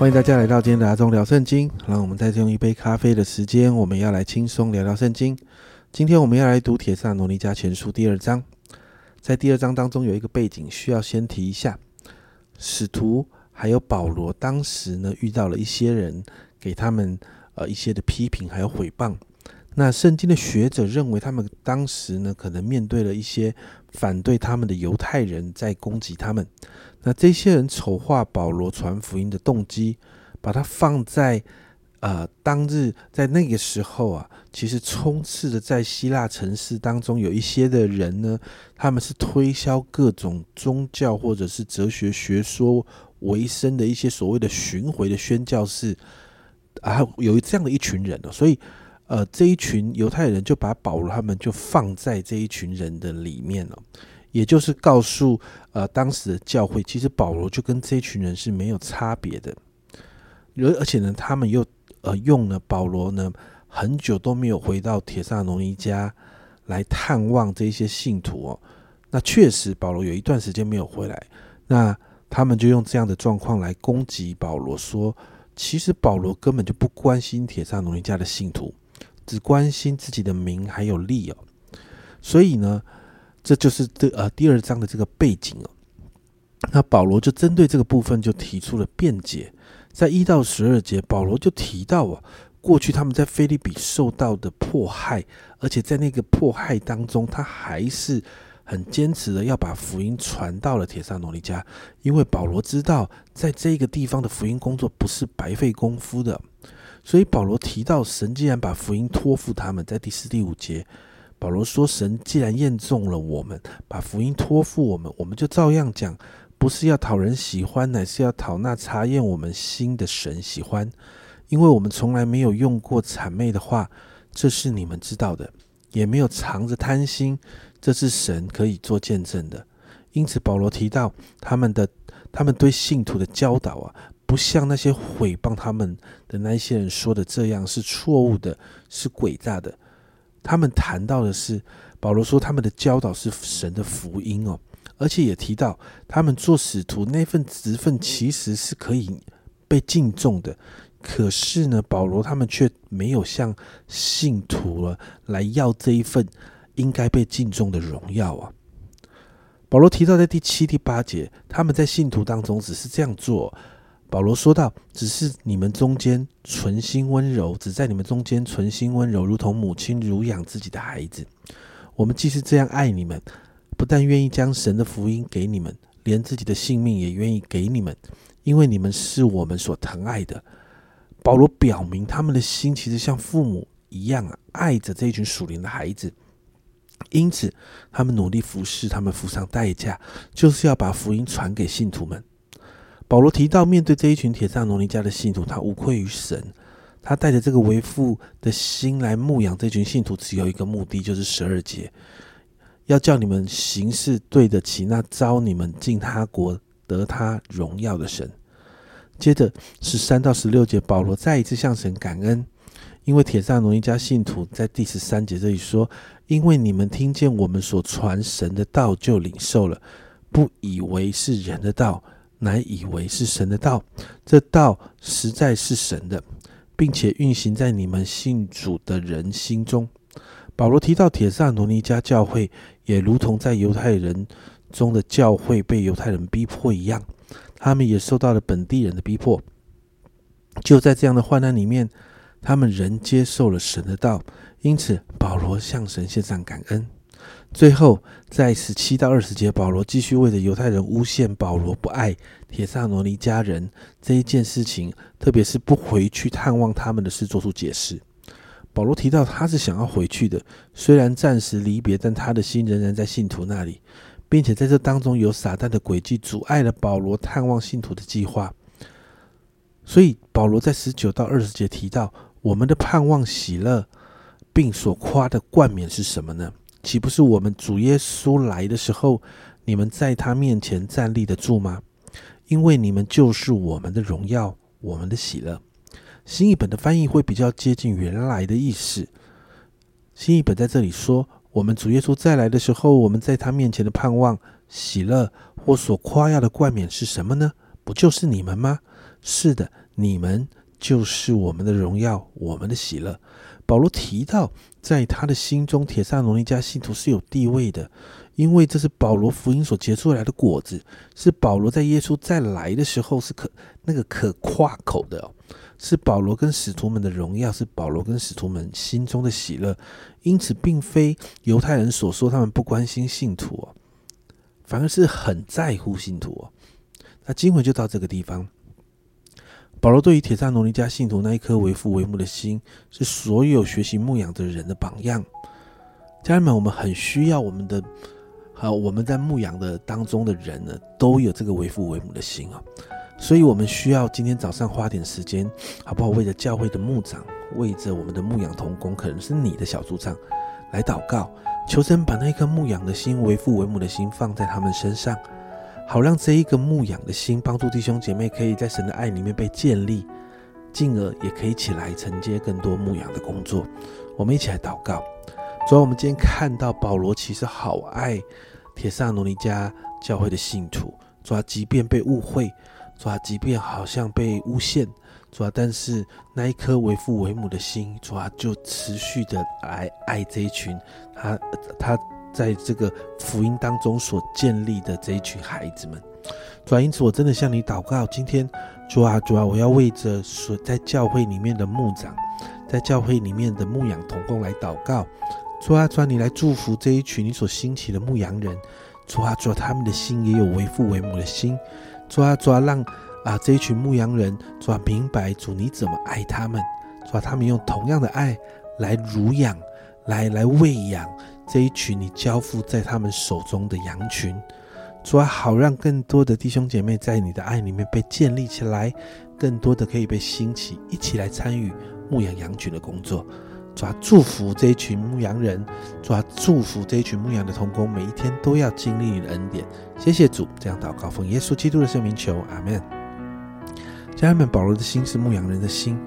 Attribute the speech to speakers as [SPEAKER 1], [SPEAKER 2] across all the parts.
[SPEAKER 1] 欢迎大家来到今天的阿忠聊圣经。让我们再用一杯咖啡的时间，我们要来轻松聊聊圣经。今天我们要来读《铁萨罗尼迦前书》第二章。在第二章当中有一个背景需要先提一下：使徒还有保罗当时呢遇到了一些人，给他们呃一些的批评还有毁谤。那圣经的学者认为，他们当时呢可能面对了一些反对他们的犹太人在攻击他们。那这些人丑化保罗传福音的动机，把它放在呃当日在那个时候啊，其实充斥着在希腊城市当中有一些的人呢，他们是推销各种宗教或者是哲学学说为生的一些所谓的巡回的宣教士啊，有这样的一群人哦，所以呃这一群犹太人就把保罗他们就放在这一群人的里面了。也就是告诉呃当时的教会，其实保罗就跟这群人是没有差别的，而而且呢，他们又呃用了保罗呢很久都没有回到铁萨罗尼家来探望这些信徒哦。那确实保罗有一段时间没有回来，那他们就用这样的状况来攻击保罗，说其实保罗根本就不关心铁萨罗尼家的信徒，只关心自己的名还有利哦。所以呢。这就是这呃第二章的这个背景哦。那保罗就针对这个部分就提出了辩解，在一到十二节，保罗就提到啊，过去他们在菲利比受到的迫害，而且在那个迫害当中，他还是很坚持的要把福音传到了铁萨罗尼迦，因为保罗知道在这个地方的福音工作不是白费功夫的，所以保罗提到神既然把福音托付他们，在第四、第五节。保罗说：“神既然验中了我们，把福音托付我们，我们就照样讲，不是要讨人喜欢，乃是要讨那查验我们心的神喜欢。因为我们从来没有用过谄媚的话，这是你们知道的；也没有藏着贪心，这是神可以做见证的。因此，保罗提到他们的他们对信徒的教导啊，不像那些毁谤他们的那些人说的这样是错误的，是诡诈的。”他们谈到的是，保罗说他们的教导是神的福音哦，而且也提到他们做使徒那份职分其实是可以被敬重的。可是呢，保罗他们却没有向信徒了来要这一份应该被敬重的荣耀啊。保罗提到在第七、第八节，他们在信徒当中只是这样做。保罗说道：“只是你们中间存心温柔，只在你们中间存心温柔，如同母亲乳养自己的孩子。我们既是这样爱你们，不但愿意将神的福音给你们，连自己的性命也愿意给你们，因为你们是我们所疼爱的。”保罗表明他们的心其实像父母一样，爱着这一群属灵的孩子，因此他们努力服侍，他们付上代价，就是要把福音传给信徒们。保罗提到，面对这一群铁萨罗尼迦的信徒，他无愧于神。他带着这个为父的心来牧养这群信徒，只有一个目的，就是十二节，要叫你们行事对得起那招你们进他国得他荣耀的神。接着十三到十六节，保罗再一次向神感恩，因为铁萨罗尼迦信徒在第十三节这里说：“因为你们听见我们所传神的道，就领受了，不以为是人的道。”乃以为是神的道，这道实在是神的，并且运行在你们信主的人心中。保罗提到铁萨罗尼迦教会，也如同在犹太人中的教会被犹太人逼迫一样，他们也受到了本地人的逼迫。就在这样的患难里面，他们仍接受了神的道，因此保罗向神献上感恩。最后，在十七到二十节，保罗继续为着犹太人诬陷保罗不爱铁萨罗尼家人这一件事情，特别是不回去探望他们的事，做出解释。保罗提到他是想要回去的，虽然暂时离别，但他的心仍然在信徒那里，并且在这当中有撒旦的诡计阻碍了保罗探望信徒的计划。所以，保罗在十九到二十节提到，我们的盼望、喜乐，并所夸的冠冕是什么呢？岂不是我们主耶稣来的时候，你们在他面前站立得住吗？因为你们就是我们的荣耀，我们的喜乐。新译本的翻译会比较接近原来的意思。新译本在这里说，我们主耶稣再来的时候，我们在他面前的盼望、喜乐或所夸耀的冠冕是什么呢？不就是你们吗？是的，你们就是我们的荣耀，我们的喜乐。保罗提到，在他的心中，铁萨罗尼迦信徒是有地位的，因为这是保罗福音所结出来的果子，是保罗在耶稣再来的时候是可那个可夸口的，是保罗跟使徒们的荣耀，是保罗跟使徒们心中的喜乐。因此，并非犹太人所说他们不关心信徒哦，反而是很在乎信徒哦。那经文就到这个地方。保罗对于铁萨罗尼迦信徒那一颗为父为母的心，是所有学习牧养的人的榜样。家人们，我们很需要我们的，好，我们在牧养的当中的人呢，都有这个为父为母的心啊。所以，我们需要今天早上花点时间，好不好？为着教会的牧长，为着我们的牧养同工，可能是你的小组长，来祷告，求神把那一颗牧养的心、为父为母的心放在他们身上。好让这一个牧养的心，帮助弟兄姐妹可以在神的爱里面被建立，进而也可以起来承接更多牧养的工作。我们一起来祷告。主要我们今天看到保罗其实好爱铁萨罗尼迦教会的信徒，主要即便被误会，主要即便好像被诬陷，主要但是那一颗为父为母的心，主要就持续的来爱这一群他他。在这个福音当中所建立的这一群孩子们，主啊，因此我真的向你祷告，今天主啊，主啊，我要为着所在教会里面的牧长，在教会里面的牧养同工来祷告，主啊，主啊，你来祝福这一群你所兴起的牧羊人，主啊，主啊，他们的心也有为父为母的心，主啊，主啊，让啊这一群牧羊人主啊明白主你怎么爱他们，主啊，他们用同样的爱来乳养，来来喂养。这一群你交付在他们手中的羊群，主啊，好让更多的弟兄姐妹在你的爱里面被建立起来，更多的可以被兴起，一起来参与牧养羊群的工作。主啊，祝福这一群牧羊人，主啊，祝福这一群牧羊的童工，每一天都要经历你的恩典。谢谢主，这样祷告奉耶稣基督的圣名求，阿门。家人们，保罗的心是牧羊人的心，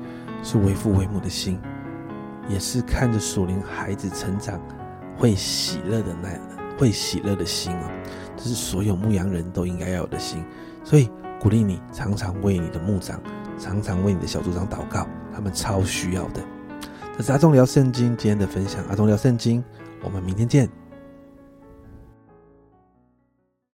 [SPEAKER 1] 是为父为母的心，也是看着属灵孩子成长。会喜乐的那会喜乐的心哦，这是所有牧羊人都应该要有的心。所以鼓励你常常为你的牧长，常常为你的小组长祷告，他们超需要的。这是阿忠聊圣经今天的分享，阿忠聊圣经，我们明天见。